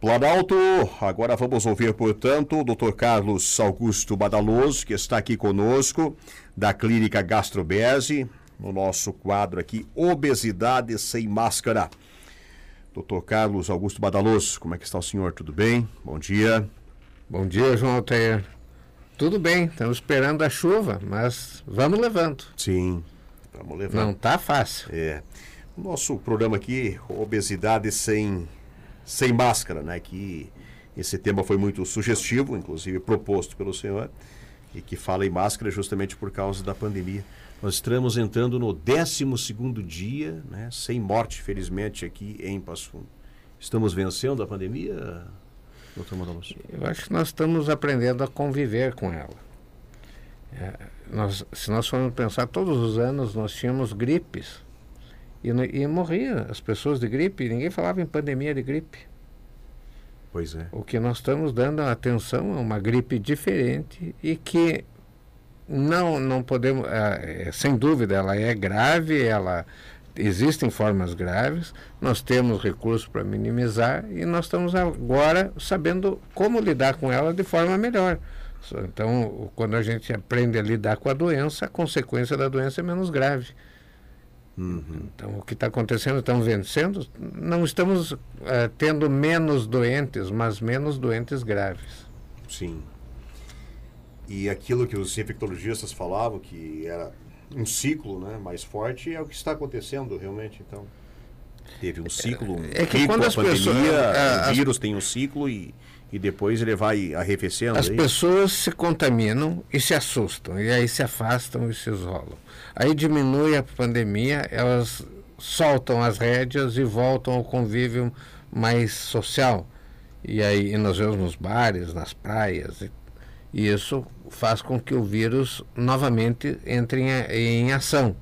Planalto, agora vamos ouvir, portanto, o Dr. Carlos Augusto Badaloso, que está aqui conosco, da Clínica Gastrobese, no nosso quadro aqui, Obesidade Sem Máscara. Dr. Carlos Augusto Badaloso, como é que está o senhor? Tudo bem? Bom dia. Bom dia, João Altair. Tudo bem, estamos esperando a chuva, mas vamos levando. Sim, vamos levando. Não está fácil. É. O nosso programa aqui, Obesidade Sem sem máscara, né? Que esse tema foi muito sugestivo, inclusive proposto pelo senhor, e que fala em máscara justamente por causa da pandemia. Nós estamos entrando no 12 dia, né? Sem morte, felizmente, aqui em Passo Fundo. Estamos vencendo a pandemia, doutor Madalus? Eu acho que nós estamos aprendendo a conviver com ela. É, nós, se nós formos pensar, todos os anos nós tínhamos gripes e, e morria as pessoas de gripe, ninguém falava em pandemia de gripe. Pois é. O que nós estamos dando atenção é uma gripe diferente e que não não podemos, é, sem dúvida, ela é grave, ela existem formas graves, nós temos recursos para minimizar e nós estamos agora sabendo como lidar com ela de forma melhor. Então, quando a gente aprende a lidar com a doença, a consequência da doença é menos grave. Uhum. Então, o que está acontecendo, estamos vencendo, não estamos uh, tendo menos doentes, mas menos doentes graves. Sim. E aquilo que os infectologistas falavam, que era um ciclo né, mais forte, é o que está acontecendo realmente, então. Teve um ciclo, um é que quando a pandemia, pessoas, o vírus as, tem um ciclo e e depois ele vai arrefecendo. As aí. pessoas se contaminam e se assustam, e aí se afastam e se isolam. Aí diminui a pandemia, elas soltam as rédeas e voltam ao convívio mais social. E aí e nós vemos nos bares, nas praias, e, e isso faz com que o vírus novamente entre em, em ação.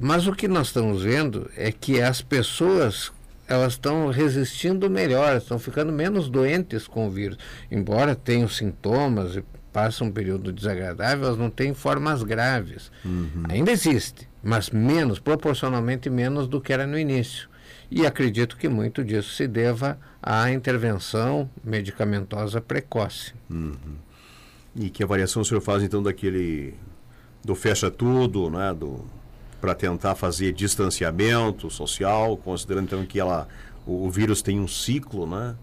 Mas o que nós estamos vendo é que as pessoas elas estão resistindo melhor, estão ficando menos doentes com o vírus. Embora tenham sintomas e passam um período desagradável, elas não têm formas graves. Uhum. Ainda existe, mas menos, proporcionalmente menos do que era no início. E acredito que muito disso se deva à intervenção medicamentosa precoce. Uhum. E que avaliação o senhor faz então daquele do fecha tudo, né, do para tentar fazer distanciamento social, considerando então que ela, o, o vírus tem um ciclo, né?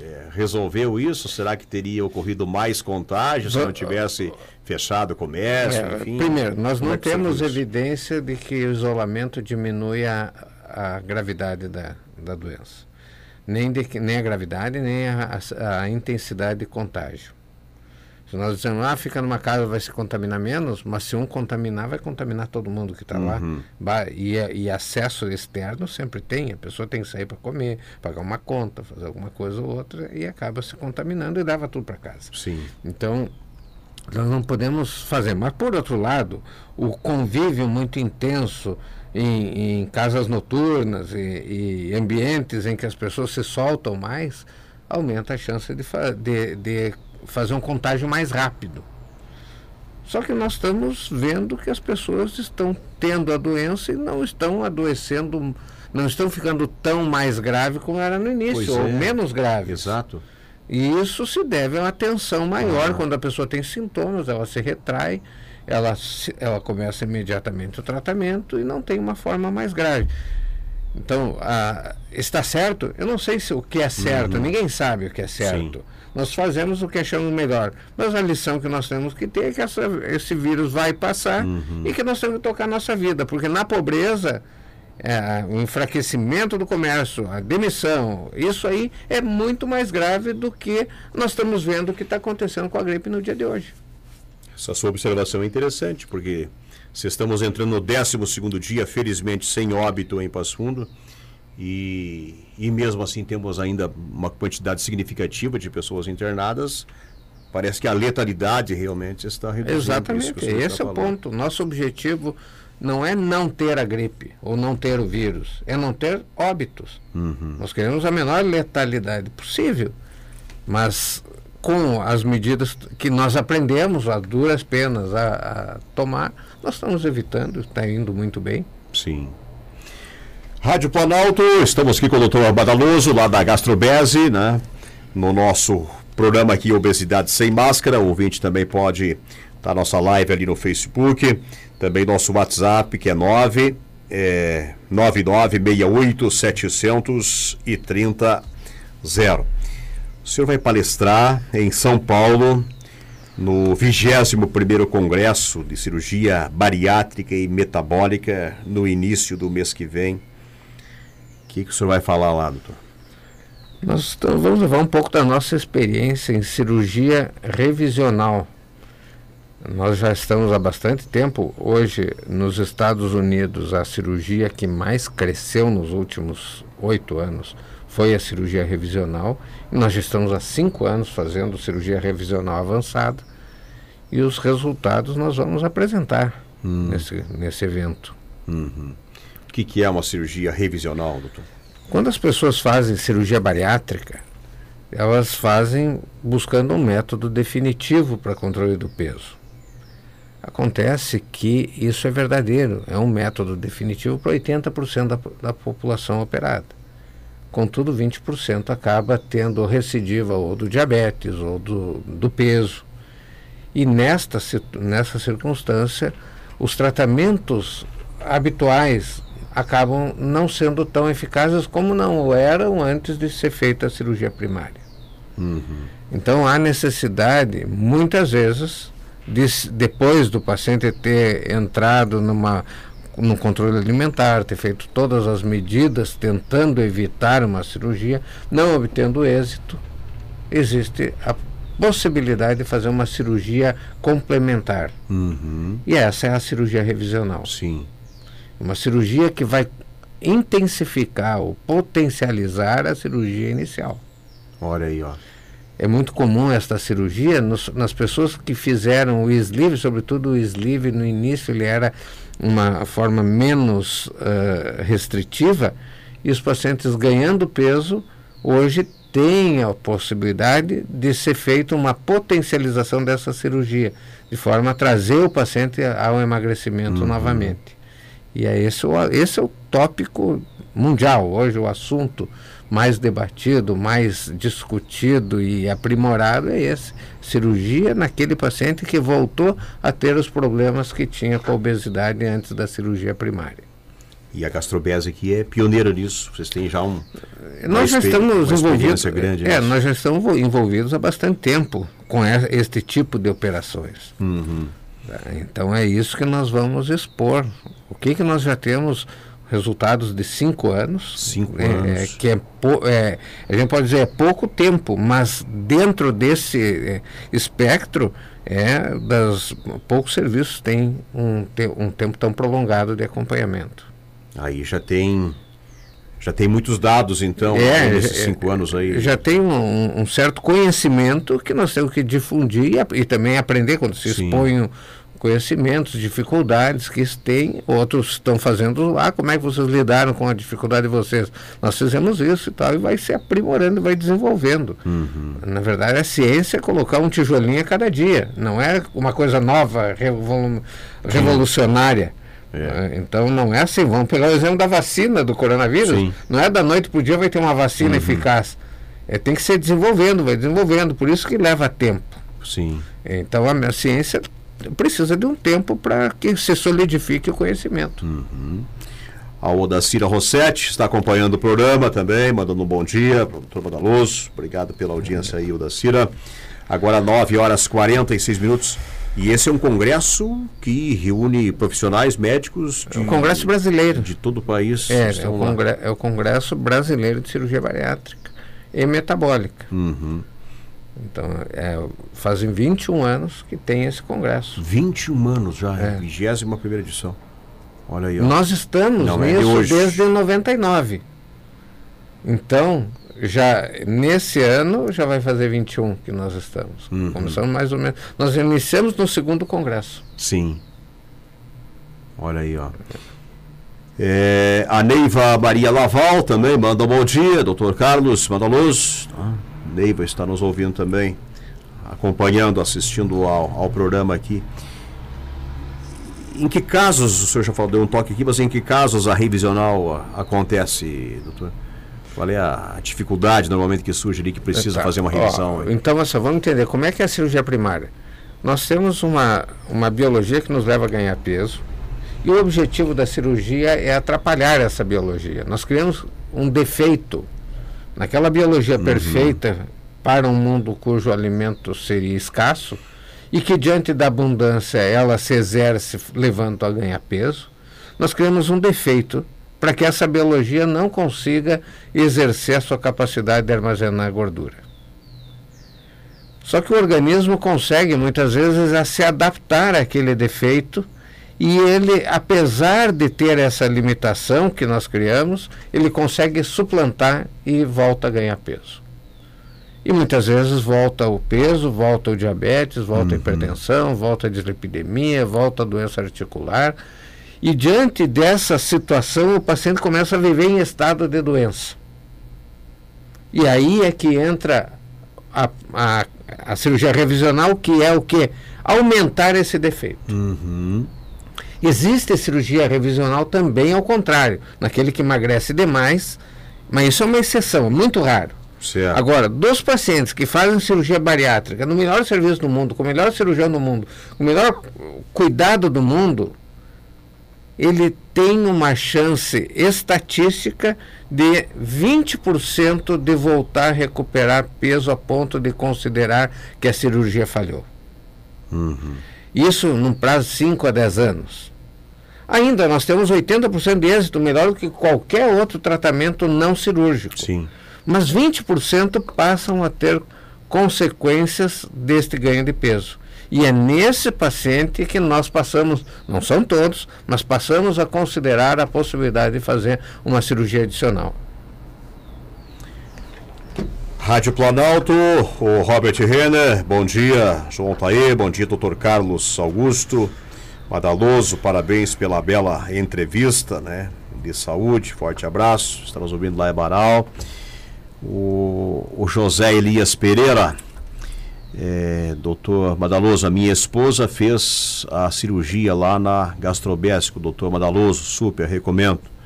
É, resolveu isso? Será que teria ocorrido mais contágio se não tivesse fechado o comércio? É, enfim, primeiro, nós não é temos evidência de que o isolamento diminui a, a gravidade da, da doença. Nem, de, nem a gravidade, nem a, a, a intensidade de contágio. Se nós dizemos, ah, fica numa casa, vai se contaminar menos, mas se um contaminar, vai contaminar todo mundo que está uhum. lá. E, e, acesso externo sempre tem, a pessoa tem que sair para comer, pagar uma conta, fazer alguma coisa ou outra, e acaba se contaminando e leva tudo para casa. Sim. Então, nós não podemos fazer. Mas, por outro lado, o convívio muito intenso em, em casas noturnas e, e, ambientes em que as pessoas se soltam mais, aumenta a chance de, de, de fazer um contágio mais rápido. Só que nós estamos vendo que as pessoas estão tendo a doença e não estão adoecendo, não estão ficando tão mais grave como era no início, pois ou é. menos grave. Exato. E isso se deve a uma tensão maior. Ah. Quando a pessoa tem sintomas, ela se retrai, ela, ela começa imediatamente o tratamento e não tem uma forma mais grave. Então, a, está certo? Eu não sei se o que é certo, uhum. ninguém sabe o que é certo. Sim. Nós fazemos o que achamos melhor. Mas a lição que nós temos que ter é que essa, esse vírus vai passar uhum. e que nós temos que tocar a nossa vida, porque na pobreza, é, o enfraquecimento do comércio, a demissão, isso aí é muito mais grave do que nós estamos vendo o que está acontecendo com a gripe no dia de hoje. Essa sua observação é interessante, porque se estamos entrando no 12 dia, felizmente sem óbito em Passo Fundo, e, e mesmo assim temos ainda uma quantidade significativa de pessoas internadas, parece que a letalidade realmente está reduzindo. Exatamente, esse é o ponto. Nosso objetivo não é não ter a gripe ou não ter o vírus, é não ter óbitos. Uhum. Nós queremos a menor letalidade possível, mas com as medidas que nós aprendemos a duras penas a, a tomar, nós estamos evitando, está indo muito bem. Sim. Rádio Planalto, estamos aqui com o doutor Badaloso, lá da Gastrobese, né? No nosso programa aqui, Obesidade Sem Máscara. O ouvinte também pode estar tá nossa live ali no Facebook. Também nosso WhatsApp, que é 9 é, 9968 0. O senhor vai palestrar em São Paulo no 21º Congresso de Cirurgia Bariátrica e Metabólica no início do mês que vem. O que, que o senhor vai falar lá, doutor? Nós vamos levar um pouco da nossa experiência em cirurgia revisional. Nós já estamos há bastante tempo. Hoje, nos Estados Unidos, a cirurgia que mais cresceu nos últimos oito anos foi a cirurgia revisional. E nós já estamos há cinco anos fazendo cirurgia revisional avançada. E os resultados nós vamos apresentar hum. nesse, nesse evento. Uhum. O que, que é uma cirurgia revisional, doutor? Quando as pessoas fazem cirurgia bariátrica, elas fazem buscando um método definitivo para controle do peso. Acontece que isso é verdadeiro, é um método definitivo para 80% da, da população operada. Contudo, 20% acaba tendo recidiva ou do diabetes ou do, do peso. E nesta, nessa circunstância, os tratamentos habituais acabam não sendo tão eficazes como não eram antes de ser feita a cirurgia primária. Uhum. Então há necessidade, muitas vezes, de, depois do paciente ter entrado numa no controle alimentar, ter feito todas as medidas tentando evitar uma cirurgia, não obtendo êxito, existe a possibilidade de fazer uma cirurgia complementar. Uhum. E essa é a cirurgia revisional. Sim. Uma cirurgia que vai intensificar ou potencializar a cirurgia inicial. Olha aí, ó. É muito comum esta cirurgia nos, nas pessoas que fizeram o sleeve, sobretudo o sleeve no início ele era uma forma menos uh, restritiva e os pacientes ganhando peso hoje têm a possibilidade de ser feita uma potencialização dessa cirurgia, de forma a trazer o paciente ao emagrecimento uhum. novamente. E é esse, esse é o tópico mundial. Hoje o assunto mais debatido, mais discutido e aprimorado é esse. Cirurgia naquele paciente que voltou a ter os problemas que tinha com a obesidade antes da cirurgia primária. E a gastrobese aqui é pioneira nisso. Vocês têm já um. Nós já estamos envolvidos. Grande é, nós já estamos envolvidos há bastante tempo com este tipo de operações. Uhum. Então é isso que nós vamos expor. O que, que nós já temos resultados de cinco anos. Cinco é, anos. É, que é, é, a gente pode dizer é pouco tempo, mas dentro desse é, espectro é das poucos serviços tem um, um tempo tão prolongado de acompanhamento. Aí já tem já tem muitos dados, então, é, nesses é, cinco anos aí. Já tem um, um, certo conhecimento que nós temos que difundir e, e também aprender quando se Sim. expõe conhecimentos, dificuldades que têm, outros estão fazendo lá, como é que vocês lidaram com a dificuldade de vocês? Nós fizemos isso e tal, e vai se aprimorando, vai desenvolvendo. Uhum. Na verdade, a ciência é colocar um tijolinho a cada dia, não é uma coisa nova, revolu revolucionária. É. Então não é assim, vamos pegar o exemplo da vacina do coronavírus, Sim. não é da noite para o dia vai ter uma vacina uhum. eficaz. É, tem que ser desenvolvendo, vai desenvolvendo, por isso que leva tempo. Sim. Então a ciência precisa de um tempo para que se solidifique o conhecimento. Uhum. A Odacira Rossetti está acompanhando o programa também, mandando um bom dia para o doutor Badaloso. Obrigado pela audiência aí, Odacira. Agora 9 horas e 46 minutos. E esse é um congresso que reúne profissionais médicos de, é o Congresso Brasileiro de todo o país. É, é o, congresso, é o Congresso Brasileiro de Cirurgia Bariátrica e Metabólica. Uhum. Então, é, fazem 21 anos que tem esse congresso. 21 anos já, é. 21 primeira edição. Olha aí. Ó. Nós estamos Não, é nisso de desde 99. Então, já nesse ano já vai fazer 21 que nós estamos. Uhum. Começamos mais ou menos. Nós iniciamos no segundo congresso. Sim. Olha aí, ó. É, a Neiva Maria Laval também manda um bom dia, doutor Carlos, manda luz. Ah. Neiva está nos ouvindo também, acompanhando, assistindo ao, ao programa aqui. em que casos, o senhor já falou, deu um toque aqui, mas em que casos a revisional acontece, doutor? Qual é a dificuldade normalmente que surge ali que precisa tá. fazer uma revisão? Ó, então, assim, vamos entender como é que é a cirurgia primária. Nós temos uma, uma biologia que nos leva a ganhar peso e o objetivo da cirurgia é atrapalhar essa biologia. Nós criamos um defeito naquela biologia uhum. perfeita para um mundo cujo alimento seria escasso e que diante da abundância ela se exerce levando a ganhar peso. Nós criamos um defeito para que essa biologia não consiga exercer a sua capacidade de armazenar gordura. Só que o organismo consegue muitas vezes a se adaptar àquele defeito e ele, apesar de ter essa limitação que nós criamos, ele consegue suplantar e volta a ganhar peso. E muitas vezes volta o peso, volta o diabetes, volta uhum. a hipertensão, volta a dislipidemia, volta a doença articular e diante dessa situação, o paciente começa a viver em estado de doença. E aí é que entra a, a, a cirurgia revisional, que é o que? Aumentar esse defeito. Uhum. Existe cirurgia revisional também ao contrário, naquele que emagrece demais, mas isso é uma exceção, muito raro. Certo. Agora, dos pacientes que fazem cirurgia bariátrica no melhor serviço do mundo, com o melhor cirurgião do mundo, com o melhor cuidado do mundo, ele tem uma chance estatística de 20% de voltar a recuperar peso a ponto de considerar que a cirurgia falhou. Uhum. Isso num prazo de 5 a 10 anos. Ainda nós temos 80% de êxito, melhor do que qualquer outro tratamento não cirúrgico. Sim. Mas 20% passam a ter consequências deste ganho de peso. E é nesse paciente que nós passamos, não são todos, mas passamos a considerar a possibilidade de fazer uma cirurgia adicional. Rádio Planalto, o Robert Renner, bom dia, João Taê, bom dia, doutor Carlos Augusto, Madaloso, parabéns pela bela entrevista, né, de saúde, forte abraço, estamos ouvindo lá em Baral, o, o José Elias Pereira, é, doutor Madaloso, a minha esposa fez a cirurgia lá na Gastrobésico, doutor Madaloso, super, recomendo.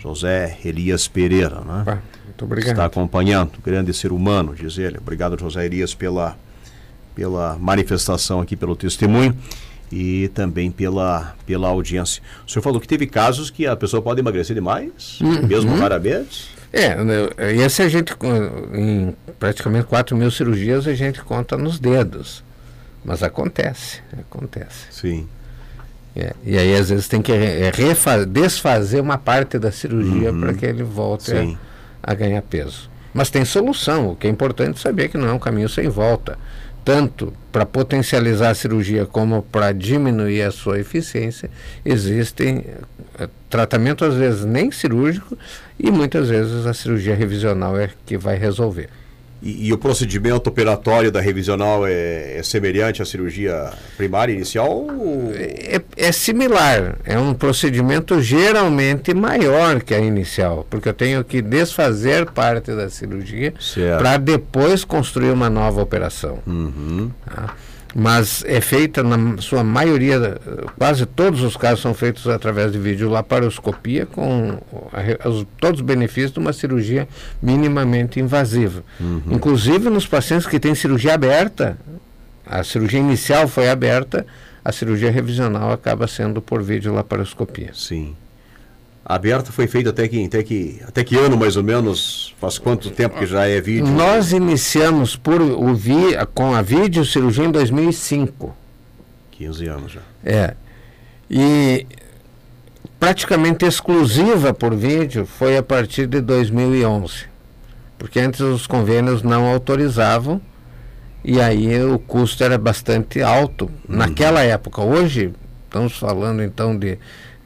José Elias Pereira, né? muito obrigado. Está acompanhando, grande ser humano, diz ele. Obrigado, José Elias, pela, pela manifestação aqui, pelo testemunho e também pela, pela audiência. O senhor falou que teve casos que a pessoa pode emagrecer demais, uhum. mesmo raramente? É, né, esse a gente, em praticamente 4 mil cirurgias, a gente conta nos dedos. Mas acontece, acontece. Sim. É, e aí, às vezes, tem que é, desfazer uma parte da cirurgia uhum. para que ele volte a, a, ganhar peso. Mas tem solução, o que é importante saber que não é um caminho sem volta. Tanto para potencializar a cirurgia como para diminuir a sua eficiência, existem é, tratamento, às vezes, nem cirúrgico, e muitas vezes a cirurgia revisional é que vai resolver. E, e o procedimento operatório da revisional é, é, semelhante à cirurgia primária inicial? É, é, similar. É um procedimento geralmente maior que a inicial, porque eu tenho que desfazer parte da cirurgia para depois construir uma nova operação. Uhum. Tá? Mas é feita na sua maioria, quase todos os casos são feitos através de vídeo laparoscopia com os, todos os benefícios de uma cirurgia minimamente invasiva. Uhum. Inclusive nos pacientes que têm cirurgia aberta, a cirurgia inicial foi aberta, a cirurgia revisional acaba sendo por vídeo laparoscopia. Sim aberta foi feita até que, até que até que ano mais ou menos? Faz quanto tempo que já é vídeo? Nós iniciamos por o vi, com a vídeo cirurgia em 2005. 15 anos já. É. E praticamente exclusiva por vídeo foi a partir de 2011. Porque antes os convênios não autorizavam e aí o custo era bastante alto uhum. naquela época. Hoje estamos falando então de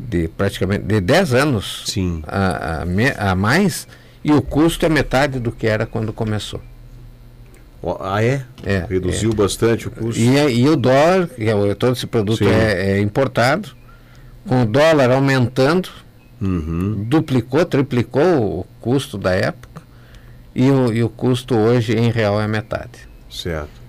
de praticamente de 10 anos Sim. A, a, a, mais e o custo é metade do que era quando começou. Ah, é? é Reduziu é. bastante o custo. E, e o dólar, é, todo esse produto é, é, importado, com o dólar aumentando, uhum. duplicou, triplicou o custo da época, e o, e o custo hoje em real é metade. Certo.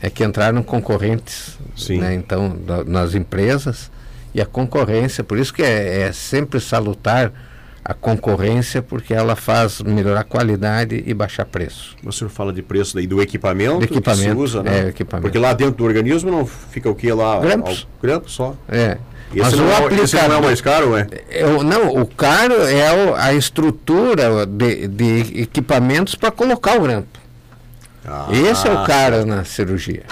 É que entraram concorrentes, né, então, da, nas empresas, E a concorrência, por isso que é, é sempre salutar a concorrência, porque ela faz melhorar a qualidade e baixar preço. O senhor fala de preço daí do equipamento, do equipamento que se usa, né? É, equipamento. Porque lá dentro do organismo não fica o que lá? Grampos. Grampos só. É. Esse, Mas não, o é, esse não é o mais caro, é? é não, o caro é o, a estrutura de, de equipamentos para colocar o grampo. Ah, Esse é o caro na cirurgia.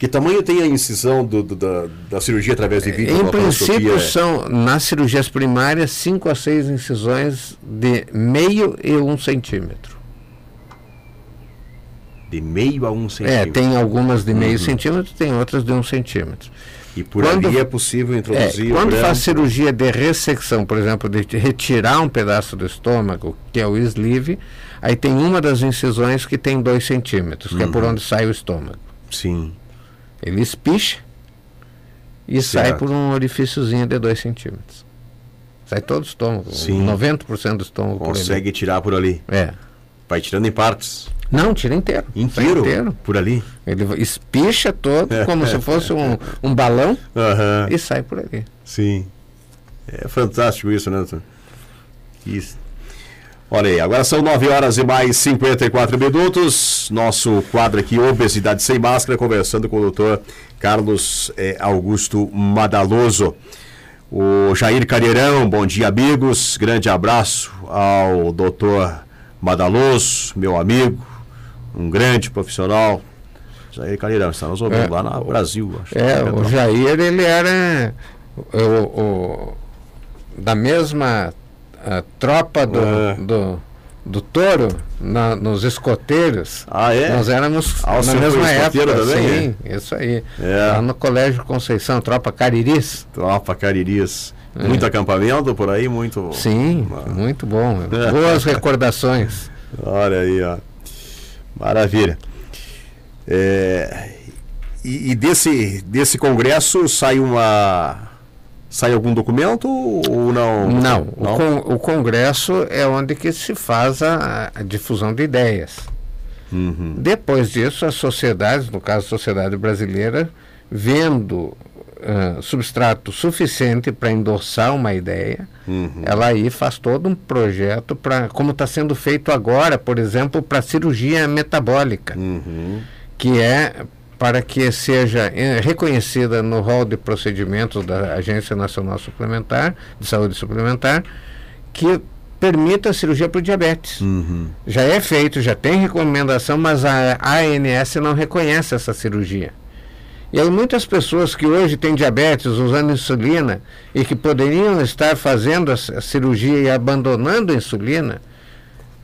Que tamanho tem a incisão do, do, da, da, cirurgia através de vídeo? Em princípio, é? são, nas cirurgias primárias, 5 a 6 incisões de meio e um centímetro. De meio a um É, centímetro? tem algumas de meio uhum. centímetro, tem outras de um centímetro. E por quando, ali é possível introduzir. É, quando faz cirurgia de ressecção, por exemplo, de retirar um pedaço do estômago, que é o sleeve, aí tem uma das incisões que tem dois centímetros, que é por uhum. onde sai o estômago. Sim. Ele espicha e certo. sai por um orifíciozinho de 2 centímetros. Sai todo o estômago. Sim. 90% do estômago Consegue tirar por ali. É. Vai tirando em partes. Não, tira inteiro. Inteiro? inteiro. Por ali? Ele espicha todo, como se fosse um, um balão, e sai por ali. Sim. É fantástico isso, né, doutor? Isso. Olha aí, agora são 9 horas e mais 54 minutos. Nosso quadro aqui, Obesidade Sem Máscara, conversando com o doutor Carlos eh, Augusto Madaloso. O Jair Careirão, bom dia, amigos. Grande abraço ao doutor Madaloso, meu amigo, um grande profissional. Jair Careirão, está nos ouvindo é, lá no Brasil. Acho é, o Jair, ele era o, o, da mesma a tropa do, é. do, do touro na, nos escoteiros. Ah, é? Nós éramos ah, na mesma época. Também, sim, é? isso aí. É. Lá no Colégio Conceição, tropa Cariris. Tropa Cariris. É. Muito acampamento por aí, muito. Sim, muito bom. Boas recordações. Olha aí, ó. Maravilha. É, e, e, desse, desse congresso sai uma Sai algum documento ou não? Não, não? O, con o, Congresso é onde que se faz a, a difusão de ideias. Uhum. Depois disso, as sociedades, no caso a sociedade brasileira, vendo uh, substrato suficiente para endossar uma ideia, uhum. ela aí faz todo um projeto para, como está sendo feito agora, por exemplo, para cirurgia metabólica, uhum. que é para que seja eh, reconhecida no rol de procedimentos da Agência Nacional Suplementar, de Saúde Suplementar, que permita a cirurgia para diabetes. Uhum. Já é feito, já tem recomendação, mas a ANS não reconhece essa cirurgia. E aí muitas pessoas que hoje têm diabetes usando insulina e que poderiam estar fazendo a cirurgia e abandonando a insulina,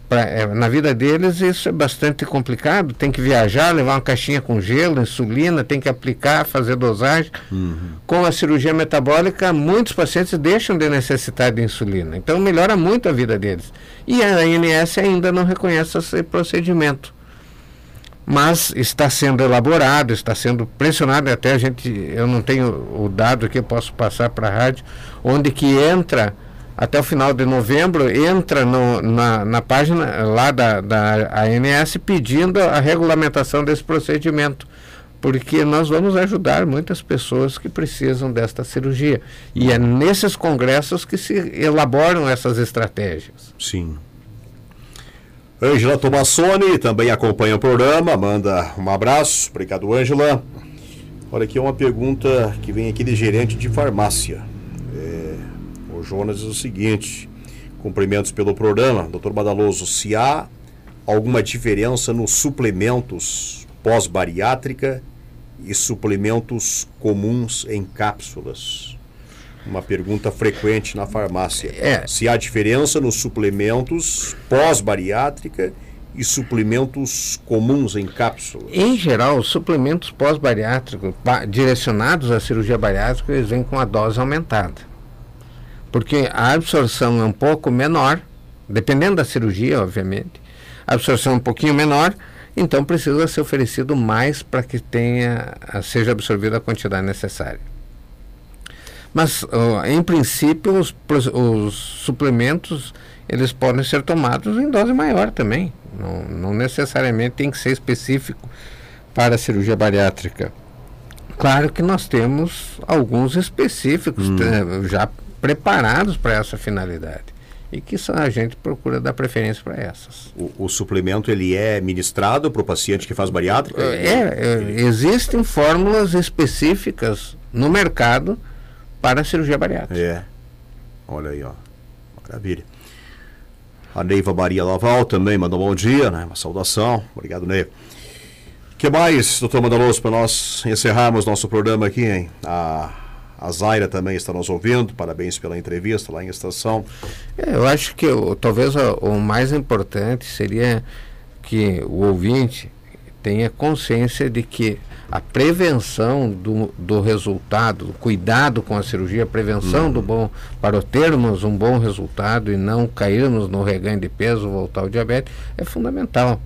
pra, é, na vida deles isso é bastante complicado. Tem que viajar, levar uma caixinha com gelo, insulina, tem que aplicar, fazer dosagem. Uhum. Com a cirurgia metabólica, muitos pacientes deixam de necessitar de insulina. Então melhora muito a vida deles. E a ANS ainda não reconhece esse procedimento. Mas está sendo elaborado, está sendo pressionado, até a gente, eu não tenho o dado que eu posso passar para a rádio, onde que entra até o final de novembro, entra no, na, na página lá da, da ANS pedindo a regulamentação desse procedimento, porque nós vamos ajudar muitas pessoas que precisam desta cirurgia. E é nesses congressos que se elaboram essas estratégias. Sim. Ângela Tomassoni também acompanha o programa, manda um abraço. Obrigado, Ângela. Olha aqui uma pergunta que vem aqui de gerente de farmácia. Jonas diz o seguinte: cumprimentos pelo programa, doutor Badaloso. Se há alguma diferença nos suplementos pós-bariátrica e suplementos comuns em cápsulas? Uma pergunta frequente na farmácia. É. Se há diferença nos suplementos pós-bariátrica e suplementos comuns em cápsulas? Em geral, os suplementos pós-bariátricos direcionados à cirurgia bariátrica, eles vêm com a dose aumentada porque a absorção é um pouco menor, dependendo da cirurgia, obviamente. A absorção é um pouquinho menor, então precisa ser oferecido mais para que tenha, seja absorvida a quantidade necessária. Mas, uh, em princípio, os, os, suplementos eles podem ser tomados em dose maior também. Não, não necessariamente tem que ser específico para a cirurgia bariátrica. Claro que nós temos alguns específicos hum. Eh, já preparados para essa finalidade e que a gente procura dar preferência para essas. O, o, suplemento ele é ministrado para o paciente que faz bariátrica? É, é, existem fórmulas específicas no mercado para a cirurgia bariátrica. É. Olha aí, ó. Maravilha. A Neiva Maria Laval também mandou um bom dia, né? Uma saudação. Obrigado, Neiva. O que mais, doutor Mandaloso, para nós encerrarmos nosso programa aqui, hein? A, a Zaira também está nos ouvindo. Parabéns pela entrevista lá em estação. É, eu acho que talvez o, o mais importante seria que o ouvinte tenha consciência de que a prevenção do, do resultado, o cuidado com a cirurgia, a prevenção uhum. do bom, para termos um bom resultado e não cairmos no reganho de peso, voltar ao diabetes, é fundamental.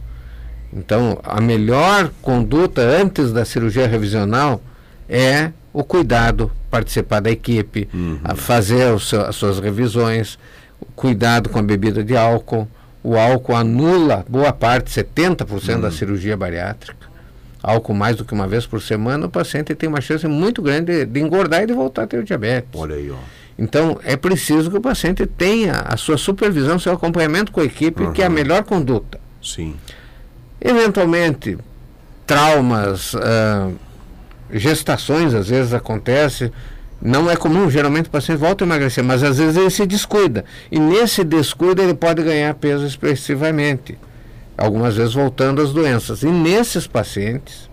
Então, a melhor conduta antes da cirurgia revisional é o cuidado, participar da equipe, uhum. fazer seu, as suas revisões, o cuidado com a bebida de álcool. O álcool anula boa parte, 70% uhum. da cirurgia bariátrica. Álcool mais do que uma vez por semana, o paciente tem uma chance muito grande de, de engordar e de voltar a ter o diabetes. Olha aí, ó. Então, é preciso que o paciente tenha a sua supervisão, seu acompanhamento com a equipe, uhum. que é a melhor conduta. Sim. Eventualmente, traumas, uh, gestações às vezes acontece. Não é comum, geralmente o paciente volta a emagrecer, mas às vezes ele se descuida. E nesse descuido ele pode ganhar peso expressivamente, algumas vezes voltando às doenças. E nesses pacientes,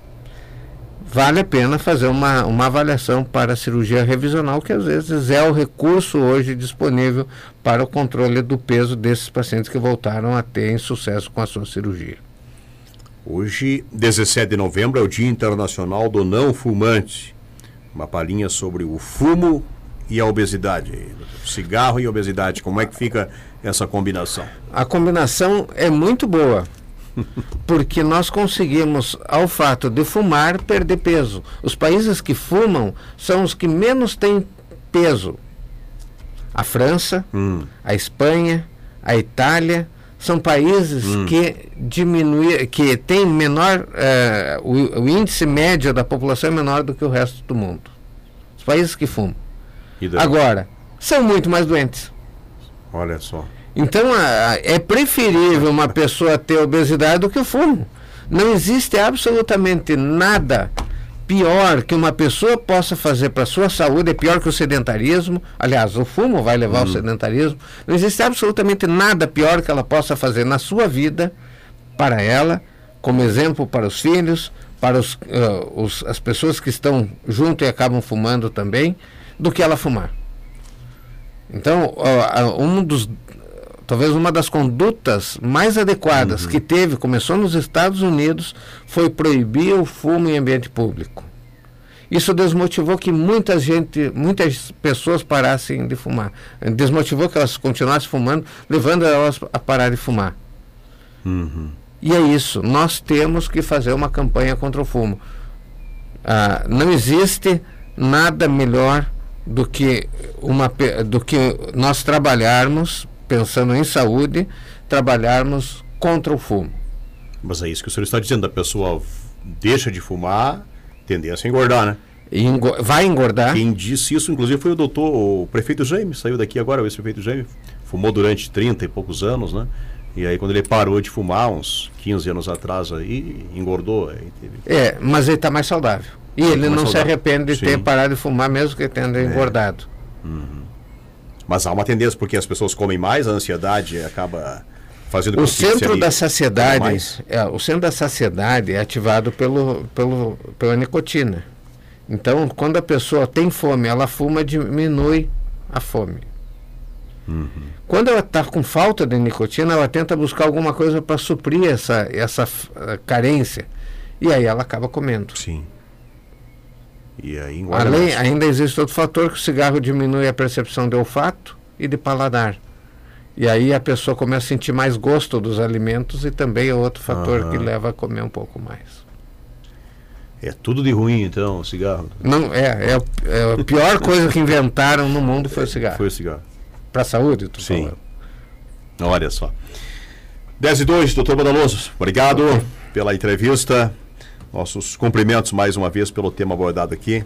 vale a pena fazer uma, uma avaliação para a cirurgia revisional, que às vezes é o recurso hoje disponível para o controle do peso desses pacientes que voltaram a ter insucesso com a sua cirurgia. Hoje, 17 de novembro, é o Dia Internacional do Não Fumante. Uma palhinha sobre o fumo e a obesidade. Cigarro e obesidade, como é que fica essa combinação? A combinação é muito boa, porque nós conseguimos, ao fato de fumar, perder peso. Os países que fumam são os que menos têm peso. A França, hum. a Espanha, a Itália, são países hum. que diminui, que tem menor eh, o, o, índice médio da população é menor do que o resto do mundo. Os países que fumam. Agora são muito mais doentes. Olha só. Então a, a, é preferível uma pessoa ter obesidade do que o fumo. Não existe absolutamente nada pior que uma pessoa possa fazer para a sua saúde é pior que o sedentarismo. Aliás, o fumo vai levar ao hum. sedentarismo. Não existe absolutamente nada pior que ela possa fazer na sua vida para ela, como exemplo para os filhos, para os, uh, os, as pessoas que estão junto e acabam fumando também, do que ela fumar. Então, uh, um dos talvez uma das condutas mais adequadas uhum. que teve, começou nos Estados Unidos, foi proibir o fumo em ambiente público. Isso desmotivou que muita gente, muitas pessoas parassem de fumar. Desmotivou que elas continuassem fumando, levando elas a parar de fumar. Uhum. E é isso. Nós temos que fazer uma campanha contra o fumo. Ah, não existe nada melhor do que, uma, do que nós trabalharmos pensando em saúde, trabalharmos contra o fumo. Mas é isso que o senhor está dizendo, a pessoa deixa de fumar, tendência a engordar, né? vai engordar. Quem disse isso, inclusive, foi o doutor, o prefeito Jaime, saiu daqui agora, o ex-prefeito Jaime, fumou durante 30 e poucos anos, né? E aí quando ele parou de fumar, uns 15 anos atrás aí, engordou. Aí teve... É, mas ele está mais saudável. E ele tá não saudável. se arrepende de Sim. ter parado de fumar, mesmo que tenha é. engordado. Uhum. Mas há uma tendência, porque as pessoas comem mais, a ansiedade acaba fazendo o centro da saciedade é, o centro da saciedade é ativado pelo, pelo, pela nicotina. Então quando a pessoa tem fome ela fuma diminui a fome. Uhum. quando ela está com falta de nicotina ela tenta buscar alguma coisa para suprir essa essa uh, carência. E aí ela acaba comendo. Sim e aí Além, ainda existe outro fator que o cigarro diminui a percepção de olfato e de paladar. E aí a pessoa começa a sentir mais gosto dos alimentos e também é outro fator uhum. que leva a comer um pouco mais. É tudo de ruim, então, o cigarro. Não, é, é, é a pior coisa que inventaram no mundo foi o cigarro. Foi o cigarro. Para a saúde, tu Sim. Falando. Olha só. 10 e 2, doutor Badaloso, obrigado okay. pela entrevista. Nossos cumprimentos mais uma vez pelo tema abordado aqui.